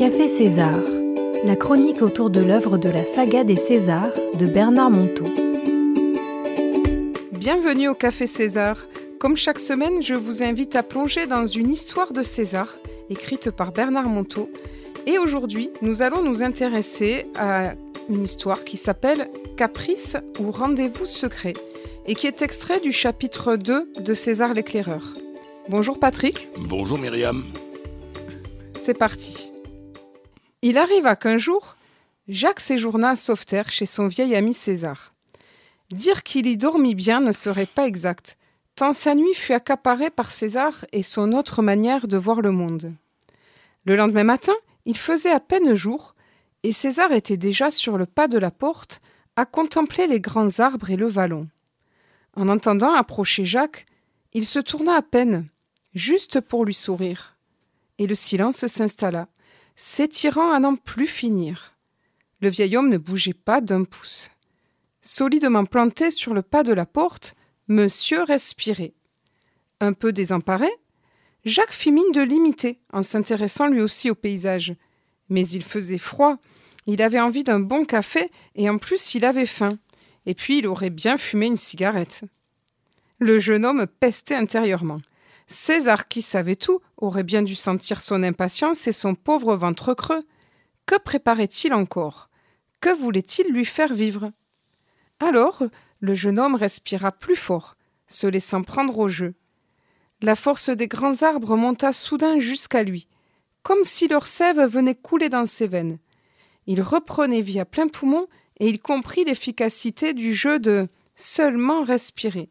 Café César, la chronique autour de l'œuvre de la saga des Césars de Bernard Monteau. Bienvenue au Café César. Comme chaque semaine, je vous invite à plonger dans une histoire de César, écrite par Bernard Monteau. Et aujourd'hui, nous allons nous intéresser à une histoire qui s'appelle Caprice ou Rendez-vous secret et qui est extrait du chapitre 2 de César l'éclaireur. Bonjour Patrick. Bonjour Myriam. C'est parti. Il arriva qu'un jour, Jacques séjourna à Sauveterre chez son vieil ami César. Dire qu'il y dormit bien ne serait pas exact, tant sa nuit fut accaparée par César et son autre manière de voir le monde. Le lendemain matin, il faisait à peine jour, et César était déjà sur le pas de la porte, à contempler les grands arbres et le vallon. En entendant approcher Jacques, il se tourna à peine, juste pour lui sourire. Et le silence s'installa, s'étirant à n'en plus finir. Le vieil homme ne bougeait pas d'un pouce. Solidement planté sur le pas de la porte, monsieur respirait. Un peu désemparé, Jacques fit mine de l'imiter en s'intéressant lui aussi au paysage. Mais il faisait froid, il avait envie d'un bon café et en plus il avait faim. Et puis il aurait bien fumé une cigarette. Le jeune homme pestait intérieurement. César, qui savait tout, aurait bien dû sentir son impatience et son pauvre ventre creux. Que préparait-il encore? Que voulait-il lui faire vivre? Alors, le jeune homme respira plus fort, se laissant prendre au jeu. La force des grands arbres monta soudain jusqu'à lui, comme si leur sève venait couler dans ses veines. Il reprenait vie à plein poumon et il comprit l'efficacité du jeu de seulement respirer.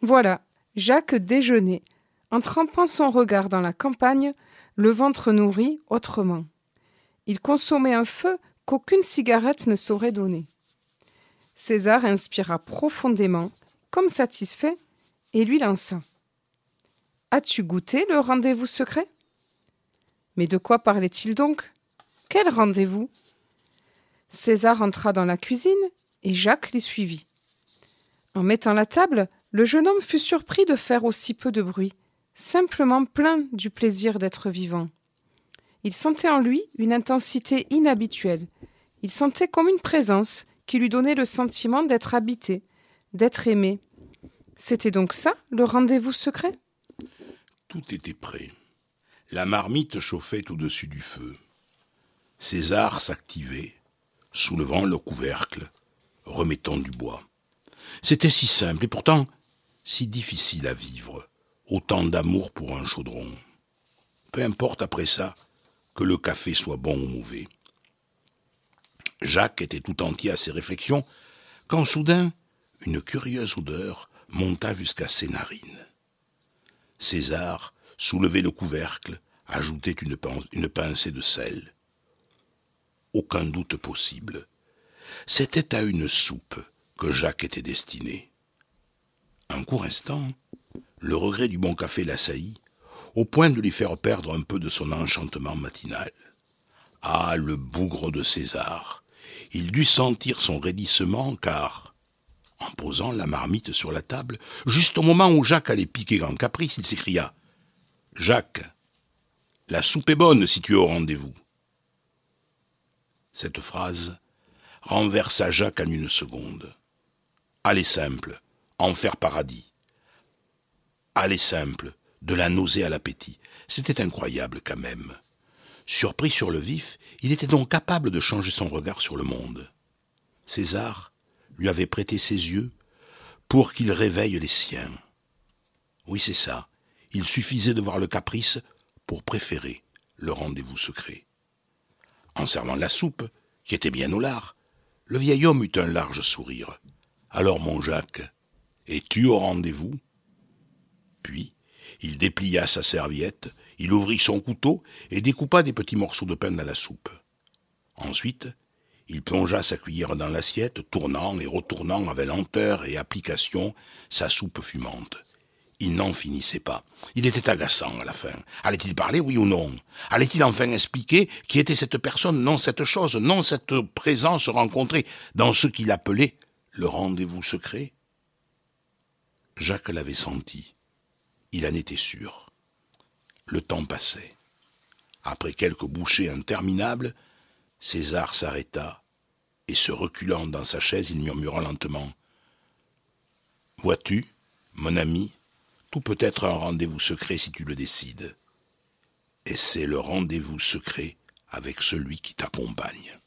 Voilà, Jacques déjeunait, en trempant son regard dans la campagne, le ventre nourri autrement. Il consommait un feu qu'aucune cigarette ne saurait donner. César inspira profondément, comme satisfait, et lui lança. As-tu goûté le rendez-vous secret? Mais de quoi parlait-il donc? Quel rendez-vous? César entra dans la cuisine et Jacques l'y suivit. En mettant la table, le jeune homme fut surpris de faire aussi peu de bruit, simplement plein du plaisir d'être vivant. Il sentait en lui une intensité inhabituelle. Il sentait comme une présence qui lui donnait le sentiment d'être habité, d'être aimé. C'était donc ça, le rendez-vous secret? Tout était prêt. La marmite chauffait au-dessus du feu. César s'activait, soulevant le couvercle, remettant du bois. C'était si simple et pourtant si difficile à vivre, autant d'amour pour un chaudron. Peu importe après ça que le café soit bon ou mauvais. Jacques était tout entier à ses réflexions quand soudain une curieuse odeur monta jusqu'à ses narines. César soulevait le couvercle, ajoutait une, une pincée de sel. Aucun doute possible. C'était à une soupe que Jacques était destiné. Un court instant, le regret du bon café l'assaillit, au point de lui faire perdre un peu de son enchantement matinal. Ah, le bougre de César Il dut sentir son raidissement, car, en posant la marmite sur la table, juste au moment où Jacques allait piquer en caprice, il s'écria Jacques, la soupe est bonne si tu es au rendez-vous. Cette phrase renversa Jacques en une seconde. Allez simple, enfer paradis. Allez simple, de la nausée à l'appétit. C'était incroyable quand même. Surpris sur le vif, il était donc capable de changer son regard sur le monde. César lui avait prêté ses yeux pour qu'il réveille les siens. Oui, c'est ça. Il suffisait de voir le caprice pour préférer le rendez-vous secret. En servant la soupe, qui était bien au lard, le vieil homme eut un large sourire. Alors, mon Jacques, es-tu au rendez-vous? Puis, il déplia sa serviette, il ouvrit son couteau et découpa des petits morceaux de pain dans la soupe. Ensuite, il plongea sa cuillère dans l'assiette, tournant et retournant avec lenteur et application sa soupe fumante. Il n'en finissait pas. Il était agaçant à la fin. Allait-il parler, oui ou non? Allait-il enfin expliquer qui était cette personne, non cette chose, non cette présence rencontrée dans ce qu'il appelait le rendez-vous secret? Jacques l'avait senti. Il en était sûr. Le temps passait. Après quelques bouchées interminables, César s'arrêta, et se reculant dans sa chaise, il murmura lentement Vois-tu, mon ami, tout peut être un rendez-vous secret si tu le décides. Et c'est le rendez-vous secret avec celui qui t'accompagne.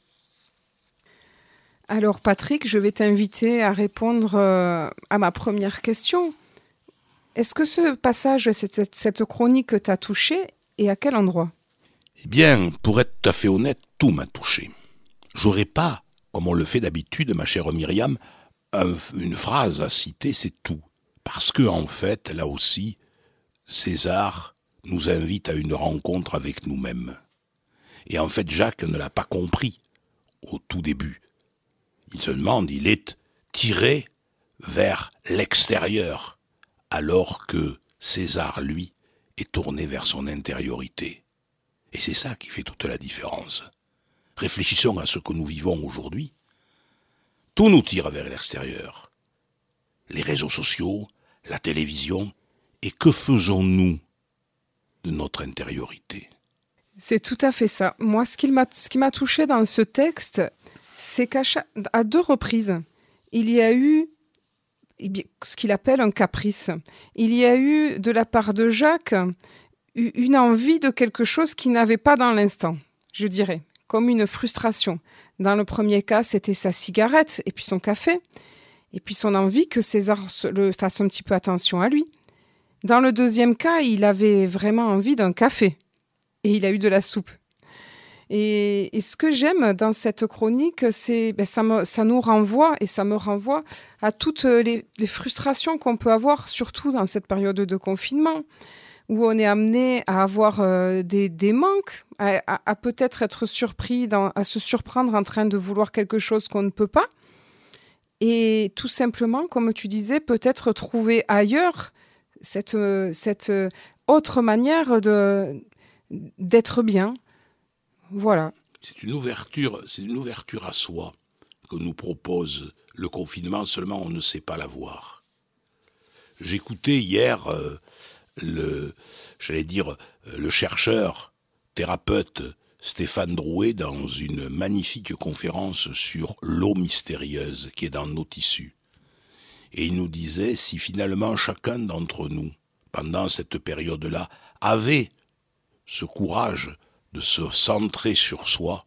Alors Patrick, je vais t'inviter à répondre euh, à ma première question. Est-ce que ce passage, cette, cette chronique t'a touché et à quel endroit? Eh bien, pour être tout à fait honnête, tout m'a touché. J'aurais pas, comme on le fait d'habitude, ma chère Myriam, une phrase à citer, c'est tout. Parce que, en fait, là aussi, César nous invite à une rencontre avec nous-mêmes. Et en fait, Jacques ne l'a pas compris au tout début. Il se demande, il est tiré vers l'extérieur, alors que César, lui, est tourné vers son intériorité. Et c'est ça qui fait toute la différence. Réfléchissons à ce que nous vivons aujourd'hui. Tout nous tire vers l'extérieur. Les réseaux sociaux, la télévision, et que faisons-nous de notre intériorité? C'est tout à fait ça. Moi, ce qui m'a touché dans ce texte, c'est qu'à deux reprises, il y a eu ce qu'il appelle un caprice. Il y a eu de la part de Jacques une envie de quelque chose qu'il n'avait pas dans l'instant, je dirais, comme une frustration. Dans le premier cas, c'était sa cigarette et puis son café, et puis son envie que César le fasse un petit peu attention à lui. Dans le deuxième cas, il avait vraiment envie d'un café, et il a eu de la soupe. Et, ce que j'aime dans cette chronique, c'est ben, ça, nous renvoie et ça me renvoie à toutes les, frustrations qu'on peut avoir, surtout dans cette période de confinement, où on est amené à avoir euh, des, manques, à, peut-être être surpris, à se surprendre en train de vouloir quelque chose qu'on ne peut pas. Et tout simplement, comme tu disais, peut-être trouver ailleurs cette, cette autre manière d'être bien, C'est une ouverture, c'est une ouverture à soi que nous propose le confinement. Seulement, on ne sait pas la voir. J'écoutais hier euh, le, j'allais dire, euh, le chercheur, thérapeute Stéphane Drouet dans une magnifique conférence sur l'eau mystérieuse qui est dans nos tissus. Et il nous disait si finalement chacun d'entre nous, pendant cette période-là, avait ce courage de se centrer sur soi,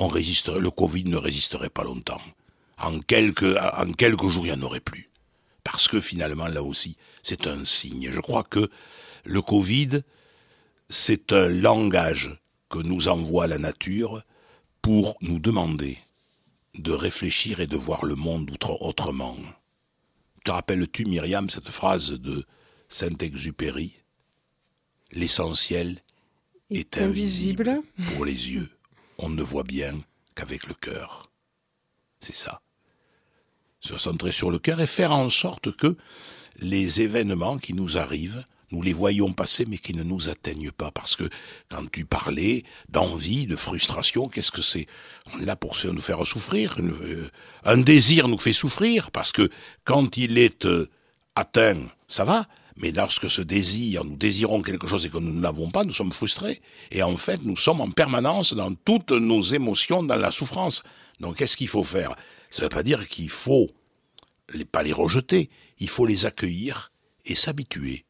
le Covid ne résisterait pas longtemps. En quelques, en quelques jours, il n'y en aurait plus. Parce que finalement, là aussi, c'est un signe. Je crois que le Covid, c'est un langage que nous envoie la nature pour nous demander de réfléchir et de voir le monde autrement. Te rappelles-tu, Myriam, cette phrase de Saint-Exupéry L'essentiel est, invisible pour les yeux. On ne voit bien qu'avec le cœur. C'est ça. Se centrer sur le cœur et faire en sorte que les événements qui nous arrivent, nous les voyons passer mais qui ne nous atteignent pas. Parce que quand tu parlais d'envie, de frustration, qu'est-ce que c'est? On est là pour nous faire souffrir. Euh, un désir nous fait souffrir parce que quand il est euh, atteint, ça va. Mais lorsque ce désir, nous désirons quelque chose et que nous ne l'avons pas, nous sommes frustrés. Et en fait, nous sommes en permanence dans toutes nos émotions, dans la souffrance. Donc, qu'est-ce qu'il faut faire? Ça ne veut pas dire qu'il faut les, pas les rejeter. Il faut les accueillir et s'habituer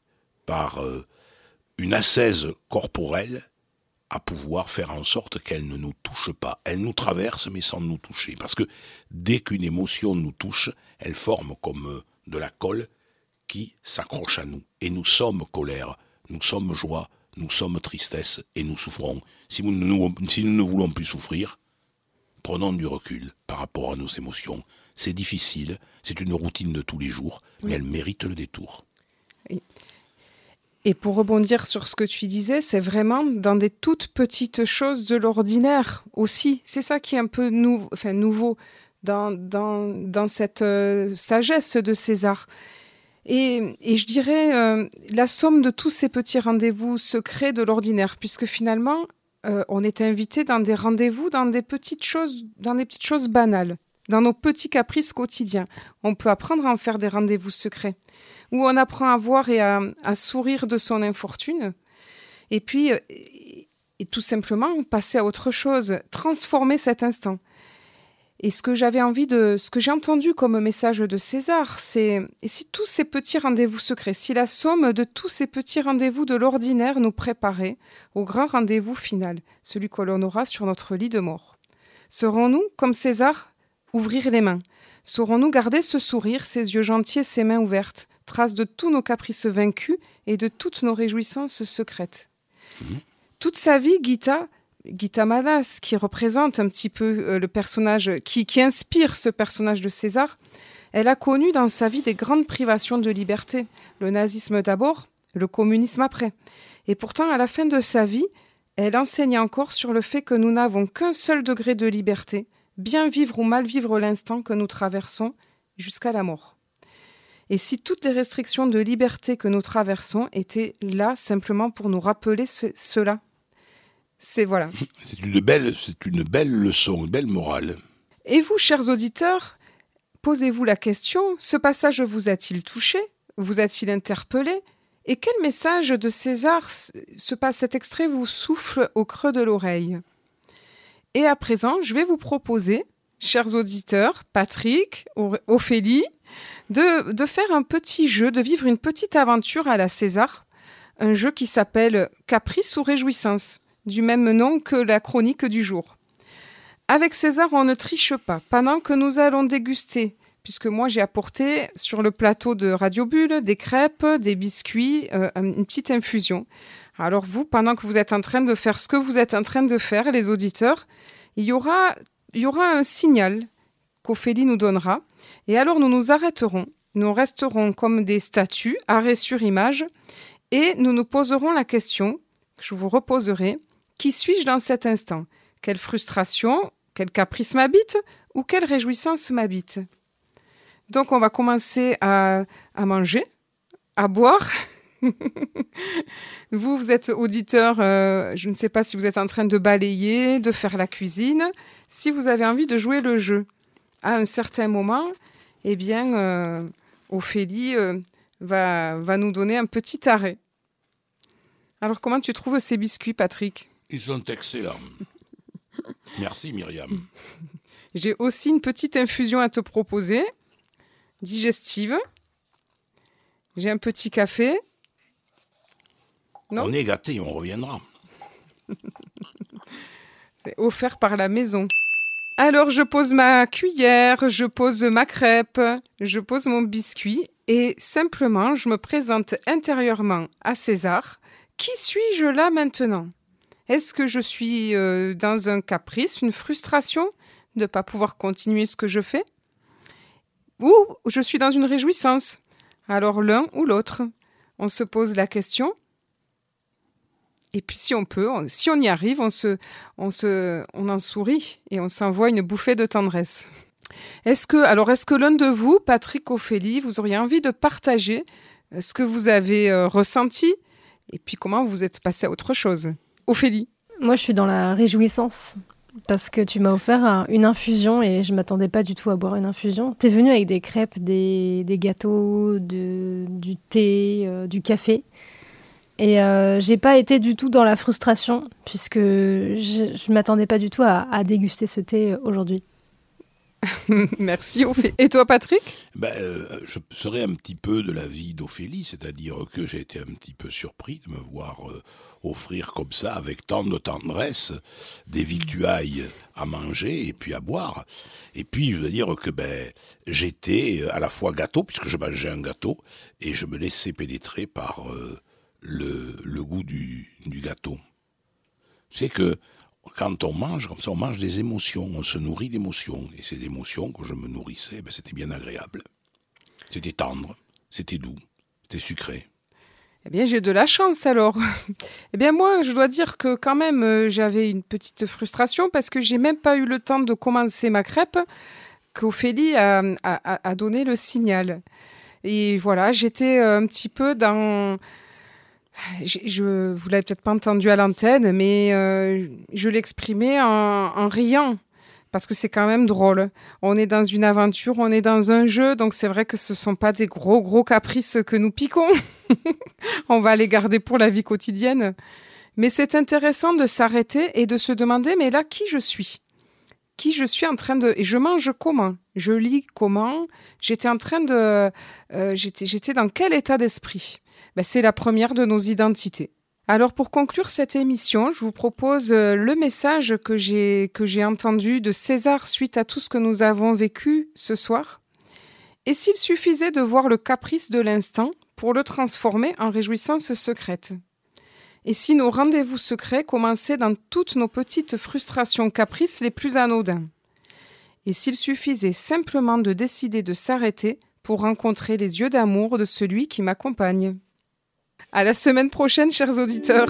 par euh, une assaise corporelle à pouvoir faire en sorte qu'elle ne nous touche pas. Elle nous traverse mais sans nous toucher. Parce que dès qu'une émotion nous touche, elle forme comme euh, de la colle qui s'accroche à nous. Et nous sommes colère, nous sommes joie, nous sommes tristesse et nous souffrons. Si nous, ne voulons plus souffrir, prenons du recul par rapport à nos émotions. C'est difficile, c'est une routine de tous les jours, mais elle mérite le détour. Et pour rebondir sur ce que tu disais, c'est vraiment dans des toutes petites choses de l'ordinaire aussi. C'est ça qui est un peu enfin, nouveau dans, dans, dans cette euh, sagesse de César. Et, je dirais euh, la somme de tous ces petits rendez-vous secrets de l'ordinaire, puisque finalement, euh, on est invité dans des rendez-vous, dans des petites choses, dans des petites choses banales, dans nos petits caprices quotidiens. On peut apprendre à en faire des rendez-vous secrets, où on apprend à voir et à, sourire de son infortune. Et puis, euh, et tout simplement passer à autre chose, transformer cet instant. Et ce que j'avais envie de, ce que j'ai entendu comme message de César, c'est et si tous ces petits rendez-vous secrets, si la somme de tous ces petits rendez-vous de l'ordinaire nous préparait au grand rendez-vous final, celui que l'on aura sur notre lit de mort, serons-nous comme César, ouvrir les mains, saurons-nous garder ce sourire, ces yeux gentils, ces mains ouvertes, trace de tous nos caprices vaincus et de toutes nos réjouissances secrètes? Mhm. Toute sa vie, Gita Gita Manas, qui représente un petit peu euh, le personnage, qui inspire ce personnage de César, elle a connu dans sa vie des grandes privations de liberté. Le nazisme d'abord, le communisme après. Et pourtant, à la fin de sa vie, elle enseigne encore sur le fait que nous n'avons qu'un seul degré de liberté, bien vivre ou mal vivre l'instant que nous traversons jusqu'à la mort. Et si toutes les restrictions de liberté que nous traversons étaient là simplement pour nous rappeler cela, c'est voilà. C'est une belle, c'est une belle leçon, une belle morale. Et vous, chers auditeurs, posez-vous la question ce passage vous a-t-il touché Vous a-t-il interpellé Et quel message de César ce, cet extrait vous souffle au creux de l'oreille? Et à présent, je vais vous proposer, chers auditeurs, Patrick, Ophélie, de, de faire un petit jeu, de vivre une petite aventure à la César, un jeu qui s'appelle Caprice ou Réjouissance du même nom que la chronique du jour. Avec César, on ne triche pas. Pendant que nous allons déguster, puisque moi j'ai apporté sur le plateau de Radio Bulle des crêpes, des biscuits, euh, une petite infusion. Alors vous, pendant que vous êtes en train de faire ce que vous êtes en train de faire, les auditeurs, il y aura, il y aura un signal qu'Ophélie nous donnera. Et alors nous nous arrêterons. Nous resterons comme des statues, arrêt sur image, et nous nous poserons la question que je vous reposerai. Qui suis-je dans cet instant? Quelle frustration, quel caprice m'habite ou quelle réjouissance m'habite? Donc on va commencer à, manger, à boire. vous, vous êtes auditeur, euh, je ne sais pas si vous êtes en train de balayer, de faire la cuisine. Si vous avez envie de jouer le jeu à un certain moment, eh bien, euh, Ophélie euh, va, va nous donner un petit arrêt. Alors, comment tu trouves ces biscuits, Patrick? Ils sont excellents. Merci Myriam. J'ai aussi une petite infusion à te proposer, digestive. J'ai un petit café. Non on est gâtés, on reviendra. C'est offert par la maison. Alors je pose ma cuillère, je pose ma crêpe, je pose mon biscuit et simplement je me présente intérieurement à César. Qui suis-je là maintenant? Est-ce que je suis euh, dans un caprice, une frustration de ne pas pouvoir continuer ce que je fais? Ou je suis dans une réjouissance? Alors l'un ou l'autre On se pose la question. Et puis si on peut, si on y arrive, on, se, on, se, on en sourit et on s'envoie une bouffée de tendresse. Est-ce que, alors, est-ce que l'un de vous, Patrick Ophélie, vous auriez envie de partager euh, ce que vous avez euh, ressenti? Et puis comment vous êtes passé à autre chose? Ophélie Moi, je suis dans la réjouissance parce que tu m'as offert une infusion et je m'attendais pas du tout à boire une infusion. Tu es venu avec des crêpes, des, gâteaux, du thé, euh, du café. Et euh, j'ai pas été du tout dans la frustration puisque je, je m'attendais pas du tout à déguster ce thé aujourd'hui. Merci Ophélie. Et toi Patrick? Ben, euh, Je serais un petit peu de la vie d'Ophélie, c'est-à-dire que j'ai été un petit peu surpris de me voir euh, offrir comme ça, avec tant de tendresse, des victuailles à manger et puis à boire. Et puis je veux dire que ben, j'étais à la fois gâteau, puisque je mangeais un gâteau, et je me laissais pénétrer par euh, le, le, goût du, du gâteau. C'est que quand on mange, comme ça, on mange des émotions, on se nourrit d'émotions. Et ces émotions, que je me nourrissais, ben, c'était bien agréable. C'était tendre, c'était doux, c'était sucré. Eh bien, j'ai de la chance alors. eh bien, moi, je dois dire que quand même, euh, j'avais une petite frustration parce que j'ai même pas eu le temps de commencer ma crêpe qu'Ophélie a, donné le signal. Et voilà, j'étais un petit peu dans je, je vous l'avez peut-être pas entendu à l'antenne, mais euh, je l'exprimais en, riant parce que c'est quand même drôle. On est dans une aventure, on est dans un jeu, donc c'est vrai que ce sont pas des gros gros caprices que nous piquons. on va les garder pour la vie quotidienne. Mais c'est intéressant de s'arrêter et de se demander, mais là, qui je suis? Qui je suis en train de... Et je mange comment? Je lis comment? J'étais en train de... Euh, j'étais dans quel état d'esprit? Ben, C'est la première de nos identités. Alors pour conclure cette émission, je vous propose euh, le message que j'ai que j'ai entendu de César suite à tout ce que nous avons vécu ce soir. Et s'il suffisait de voir le caprice de l'instant pour le transformer en réjouissance secrète et si nos rendez-vous secrets commençaient dans toutes nos petites frustrations caprices les plus anodins Et s'il suffisait simplement de décider de s'arrêter pour rencontrer les yeux d'amour de celui qui m'accompagne À la semaine prochaine, chers auditeurs